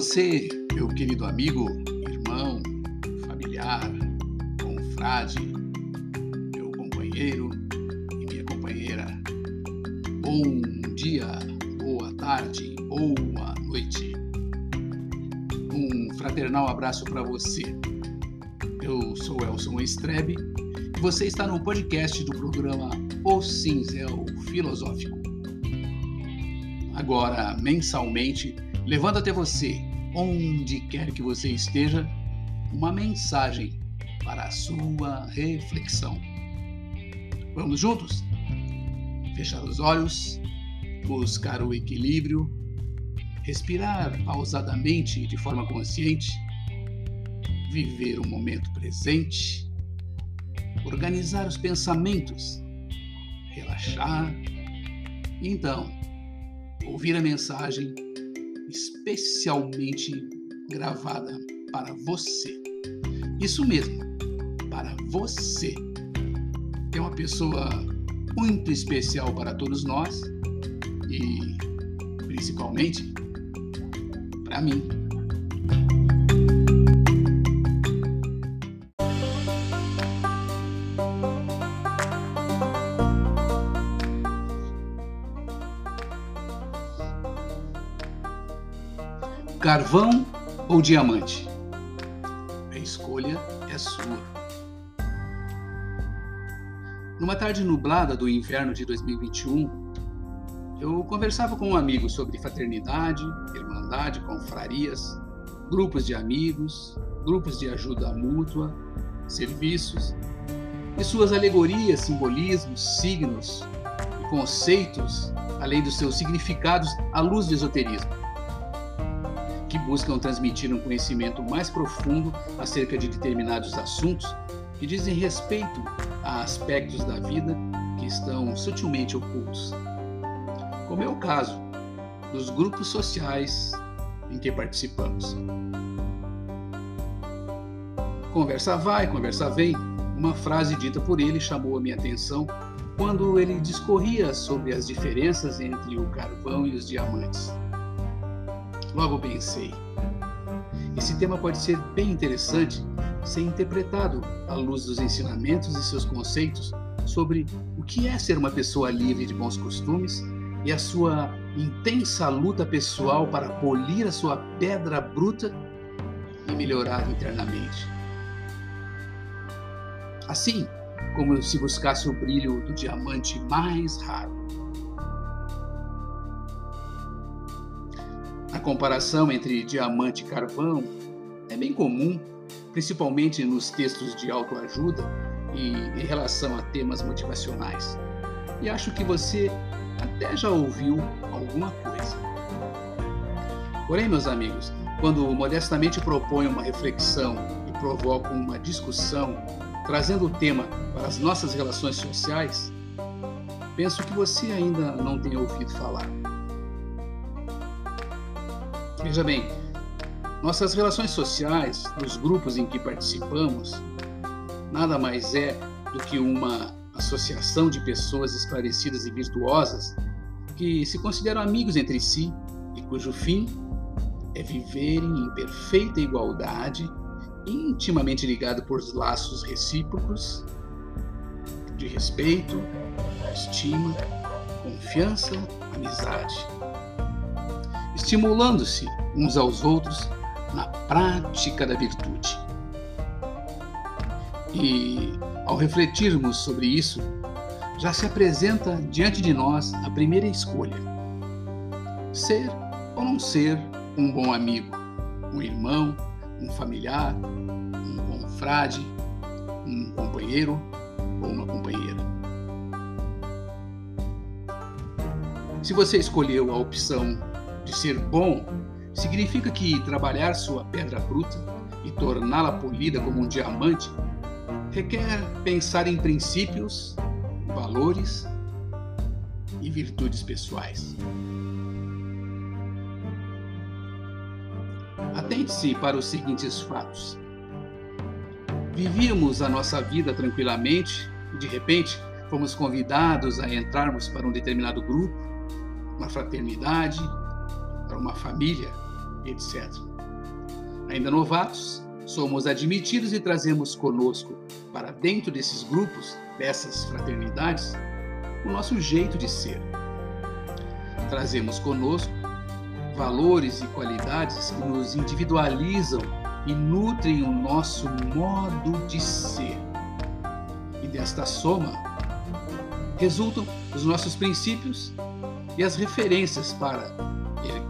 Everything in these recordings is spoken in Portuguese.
Você, meu querido amigo, irmão, familiar, confrade, meu companheiro e minha companheira. Bom dia, boa tarde, boa noite. Um fraternal abraço para você. Eu sou Elson Estrebe e você está no podcast do programa O Cinzel Filosófico. Agora, mensalmente, levando até você, onde quer que você esteja, uma mensagem para a sua reflexão. Vamos juntos? Fechar os olhos, buscar o equilíbrio, respirar pausadamente de forma consciente, viver o momento presente, organizar os pensamentos, relaxar e então ouvir a mensagem especialmente gravada para você. Isso mesmo, para você. É uma pessoa muito especial para todos nós e principalmente para mim. Carvão ou diamante? A escolha é sua. Numa tarde nublada do inverno de 2021, eu conversava com um amigo sobre fraternidade, irmandade, confrarias, grupos de amigos, grupos de ajuda mútua, serviços e suas alegorias, simbolismos, signos e conceitos, além dos seus significados à luz do esoterismo que buscam transmitir um conhecimento mais profundo acerca de determinados assuntos que dizem respeito a aspectos da vida que estão sutilmente ocultos. Como é o caso dos grupos sociais em que participamos. Conversa vai, conversa vem. Uma frase dita por ele chamou a minha atenção quando ele discorria sobre as diferenças entre o carvão e os diamantes. Logo pensei, esse tema pode ser bem interessante ser interpretado à luz dos ensinamentos e seus conceitos sobre o que é ser uma pessoa livre de bons costumes e a sua intensa luta pessoal para polir a sua pedra bruta e melhorar internamente. Assim como se buscasse o brilho do diamante mais raro. A comparação entre diamante e carvão é bem comum, principalmente nos textos de autoajuda e em relação a temas motivacionais. E acho que você até já ouviu alguma coisa. Porém, meus amigos, quando modestamente proponho uma reflexão e provoco uma discussão, trazendo o tema para as nossas relações sociais, penso que você ainda não tem ouvido falar. Veja bem, nossas relações sociais, nos grupos em que participamos, nada mais é do que uma associação de pessoas esclarecidas e virtuosas que se consideram amigos entre si e cujo fim é viverem em perfeita igualdade, intimamente ligado por laços recíprocos de respeito, estima, confiança, amizade estimulando-se uns aos outros na prática da virtude. E, ao refletirmos sobre isso, já se apresenta diante de nós a primeira escolha: ser ou não ser um bom amigo, um irmão, um familiar, um confrade, um companheiro ou uma companheira. Se você escolheu a opção de ser bom significa que trabalhar sua pedra bruta e torná-la polida como um diamante requer pensar em princípios, valores e virtudes pessoais. Atente-se para os seguintes fatos. Vivíamos a nossa vida tranquilamente e, de repente, fomos convidados a entrarmos para um determinado grupo, uma fraternidade, uma família etc. Ainda novatos, somos admitidos e trazemos conosco, para dentro desses grupos, dessas fraternidades, o nosso jeito de ser. Trazemos conosco valores e qualidades que nos individualizam e nutrem o nosso modo de ser. E desta soma resultam os nossos princípios e as referências para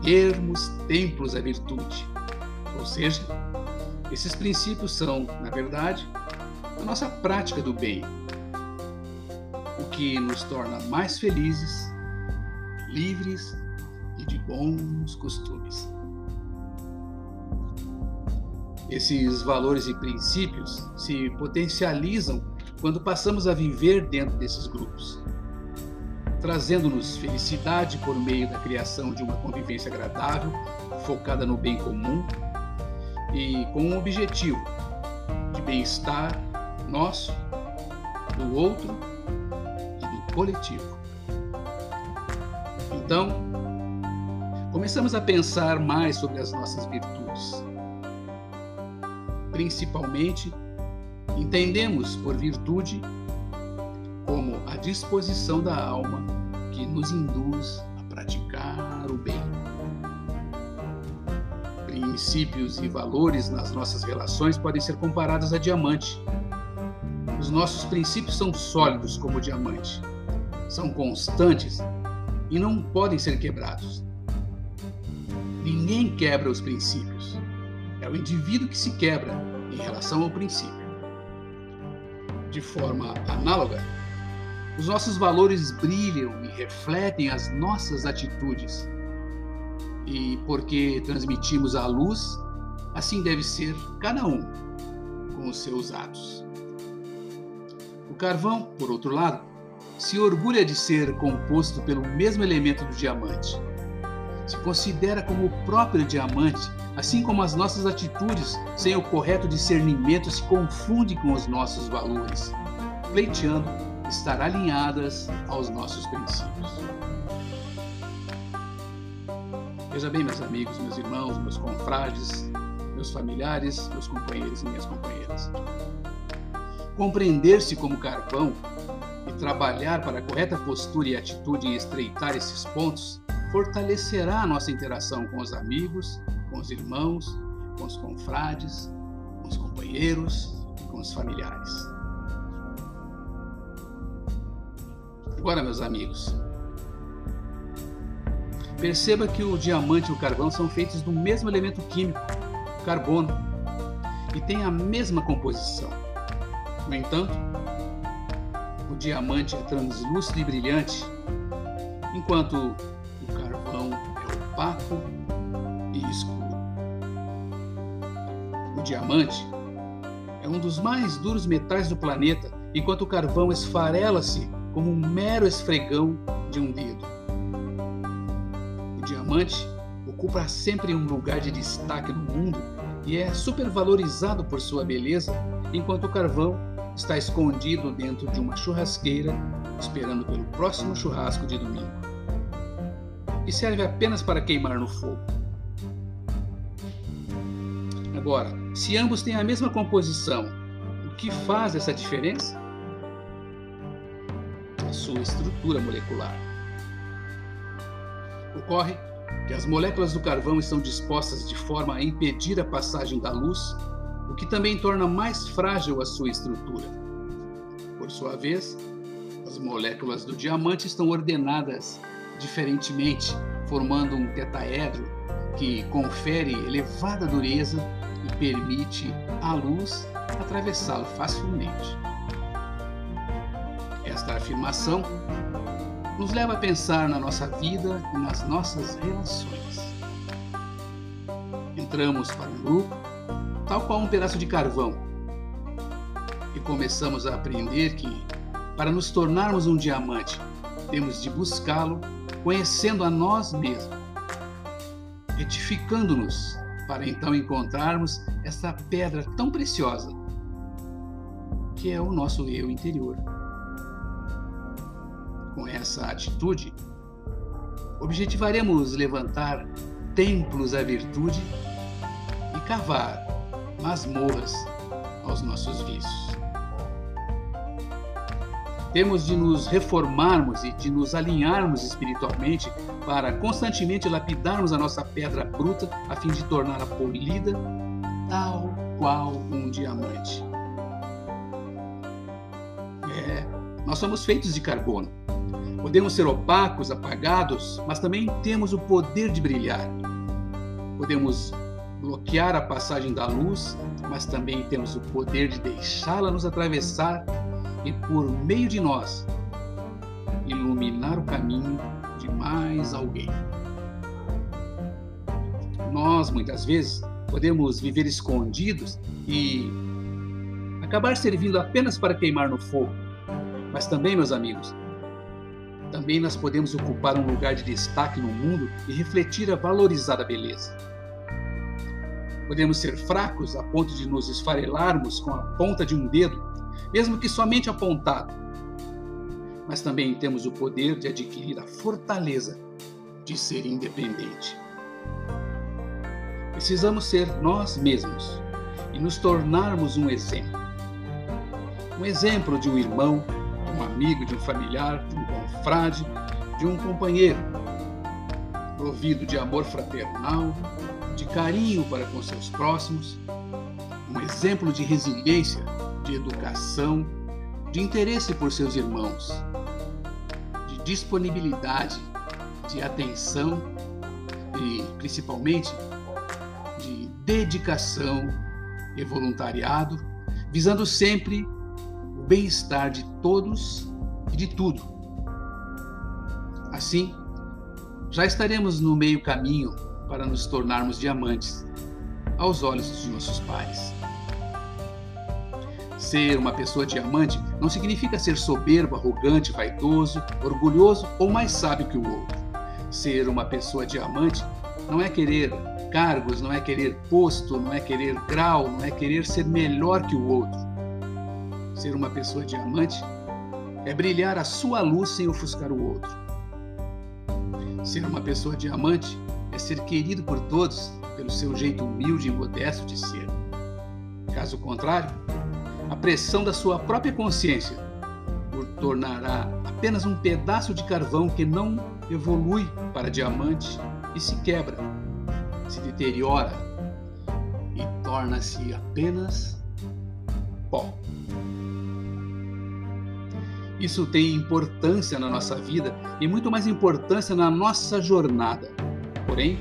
erguermos templos à virtude. Ou seja, esses princípios são, na verdade, a nossa prática do bem, o que nos torna mais felizes, livres e de bons costumes. Esses valores e princípios se potencializam quando passamos a viver dentro desses grupos, trazendo-nos felicidade por meio da criação de uma convivência agradável, focada no bem comum e com um objetivo de bem-estar nosso, do outro e do coletivo. Então, começamos a pensar mais sobre as nossas virtudes. Principalmente, entendemos por virtude disposição da alma que nos induz a praticar o bem princípios e valores nas nossas relações podem ser comparados a diamante. Os nossos princípios são sólidos como diamante, são constantes e não podem ser quebrados. Ninguém quebra os princípios. É o indivíduo que se quebra em relação ao princípio. De forma análoga, os nossos valores brilham e refletem as nossas atitudes e porque transmitimos a luz, assim deve ser cada um com os seus atos. O carvão, por outro lado, se orgulha de ser composto pelo mesmo elemento do diamante. Se considera como o próprio diamante, assim como as nossas atitudes, sem o correto discernimento, se confundem com os nossos valores, pleiteando estar alinhadas aos nossos princípios. Veja bem, meus amigos, meus irmãos, meus confrades, meus familiares, meus companheiros e minhas companheiras. Compreender-se como carvão e trabalhar para a correta postura e atitude em estreitar esses pontos fortalecerá a nossa interação com os amigos, com os irmãos, com os confrades, com os companheiros e com os familiares. Agora, meus amigos, Perceba que o diamante e o carvão são feitos do mesmo elemento químico, carbono, e têm a mesma composição. No entanto, o diamante é translúcido e brilhante, enquanto o carvão é opaco e escuro. O diamante é um dos mais duros metais do planeta, enquanto o carvão esfarela-se como um mero esfregão de um dedo diamante ocupa sempre um lugar de destaque no mundo e é supervalorizado por sua beleza, enquanto o carvão está escondido dentro de uma churrasqueira, esperando pelo próximo churrasco de domingo. E serve apenas para queimar no fogo. Agora, se ambos têm a mesma composição, o que faz essa diferença? A sua estrutura molecular. Ocorre que as moléculas do carvão estão dispostas de forma a impedir a passagem da luz, o que também torna mais frágil a sua estrutura. Por sua vez, as moléculas do diamante estão ordenadas diferentemente, formando um tetaedro que confere elevada dureza e permite à luz atravessá-lo facilmente. Esta afirmação nos leva a pensar na nossa vida e nas nossas relações. Entramos para um grupo, tal qual um pedaço de carvão, e começamos a aprender que, para nos tornarmos um diamante, temos de buscá-lo conhecendo a nós mesmos, retificando-nos para então encontrarmos essa pedra tão preciosa que é o nosso eu interior com essa atitude, objetivaremos levantar templos à virtude e cavar masmorras aos nossos vícios. Temos de nos reformarmos e de nos alinharmos espiritualmente para constantemente lapidarmos a nossa pedra bruta a fim de torná-la polida tal qual um diamante. Nós somos feitos de carbono. Podemos ser opacos, apagados, mas também temos o poder de brilhar. Podemos bloquear a passagem da luz, mas também temos o poder de deixá-la nos atravessar e, por meio de nós, iluminar o caminho de mais alguém. Nós, muitas vezes, podemos viver escondidos e acabar servindo apenas para queimar no fogo. Mas também, meus amigos, também nós podemos ocupar um lugar de destaque no mundo e refletir a valorizada beleza. Podemos ser fracos a ponto de nos esfarelarmos com a ponta de um dedo, mesmo que somente apontado. Mas também temos o poder de adquirir a fortaleza de ser independente. Precisamos ser nós mesmos e nos tornarmos um exemplo. Um exemplo de um irmão, um amigo, de um familiar, de um confrade, de um companheiro, provido de amor fraternal, de carinho para com seus próximos, um exemplo de resiliência, de educação, de interesse por seus irmãos, de disponibilidade, de atenção e, principalmente, de dedicação e voluntariado, visando sempre bem-estar de todos e de tudo. Assim, já estaremos no meio caminho para nos tornarmos diamantes aos olhos de nossos pais. Ser uma pessoa diamante não significa ser soberbo, arrogante, vaidoso, orgulhoso ou mais sábio que o outro. Ser uma pessoa diamante não é querer cargos, não é querer posto, não é querer grau, não é querer ser melhor que o outro. Ser uma pessoa diamante é brilhar a sua luz sem ofuscar o outro. Ser uma pessoa diamante é ser querido por todos pelo seu jeito humilde e modesto de ser. Caso contrário, a pressão da sua própria consciência o tornará apenas um pedaço de carvão que não evolui para diamante e se quebra, se deteriora e torna-se apenas pó. Isso tem importância na nossa vida e muito mais importância na nossa jornada. Porém,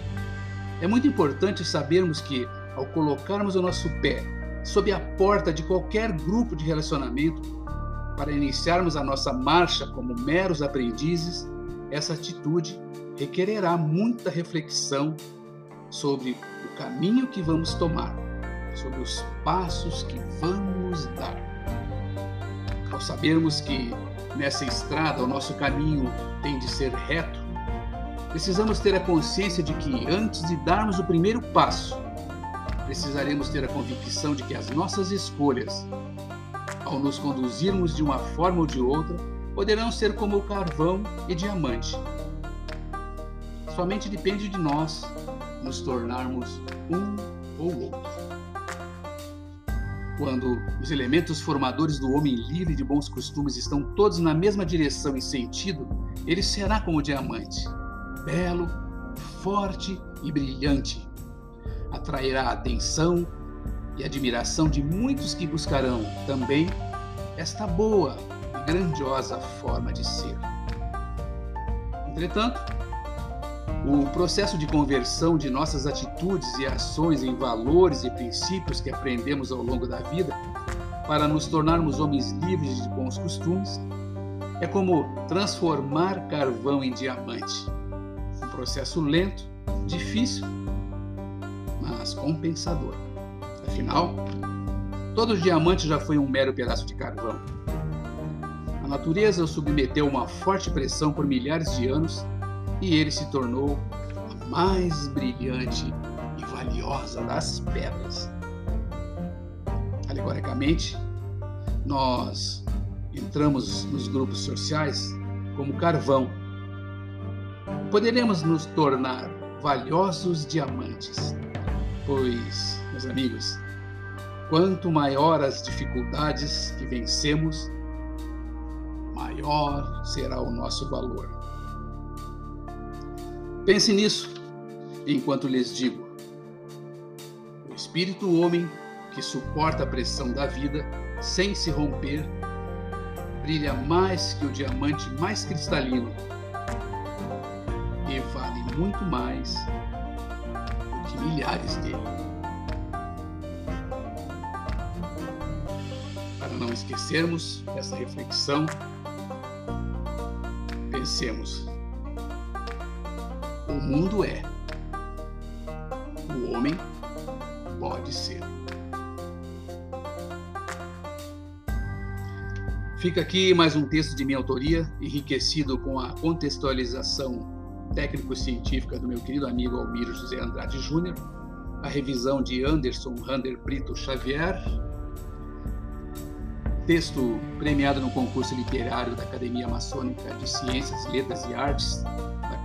é muito importante sabermos que, ao colocarmos o nosso pé sob a porta de qualquer grupo de relacionamento, para iniciarmos a nossa marcha como meros aprendizes, essa atitude requererá muita reflexão sobre o caminho que vamos tomar, sobre os passos que vamos dar. Ao sabermos que nessa estrada o nosso caminho tem de ser reto, precisamos ter a consciência de que antes de darmos o primeiro passo, precisaremos ter a convicção de que as nossas escolhas, ao nos conduzirmos de uma forma ou de outra, poderão ser como carvão e diamante. Somente depende de nós nos tornarmos um ou outro. Quando os elementos formadores do homem livre de bons costumes estão todos na mesma direção e sentido, ele será como o diamante belo, forte e brilhante. Atrairá a atenção e admiração de muitos que buscarão também esta boa e grandiosa forma de ser. Entretanto, o processo de conversão de nossas atitudes e ações em valores e princípios que aprendemos ao longo da vida para nos tornarmos homens livres de bons costumes é como transformar carvão em diamante processo lento, difícil, mas compensador. Afinal, todo diamante já foi um mero pedaço de carvão. A natureza o submeteu a uma forte pressão por milhares de anos e ele se tornou a mais brilhante e valiosa das pedras. Alegoricamente, nós entramos nos grupos sociais como carvão Poderemos nos tornar valiosos diamantes. Pois, meus amigos, quanto maior as dificuldades que vencemos, maior será o nosso valor. Pense nisso enquanto lhes digo: o espírito homem que suporta a pressão da vida sem se romper brilha mais que o diamante mais cristalino e vale muito mais do que milhares dele. Para não esquecermos dessa reflexão, pensemos: o mundo é, o homem pode ser. Fica aqui mais um texto de minha autoria, enriquecido com a contextualização técnico-científica do meu querido amigo Almiro José Andrade Júnior, a revisão de Anderson Rander Brito Xavier, texto premiado no concurso literário da Academia Maçônica de Ciências, Letras e Artes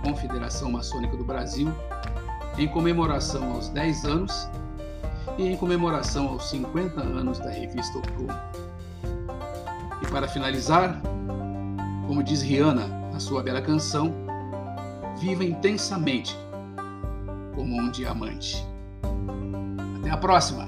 Confederação Maçônica do Brasil, em comemoração aos 10 anos e em comemoração aos 50 anos da revista O. E para finalizar, como diz Rihanna na sua bela canção, viva intensamente como um diamante. Até a próxima!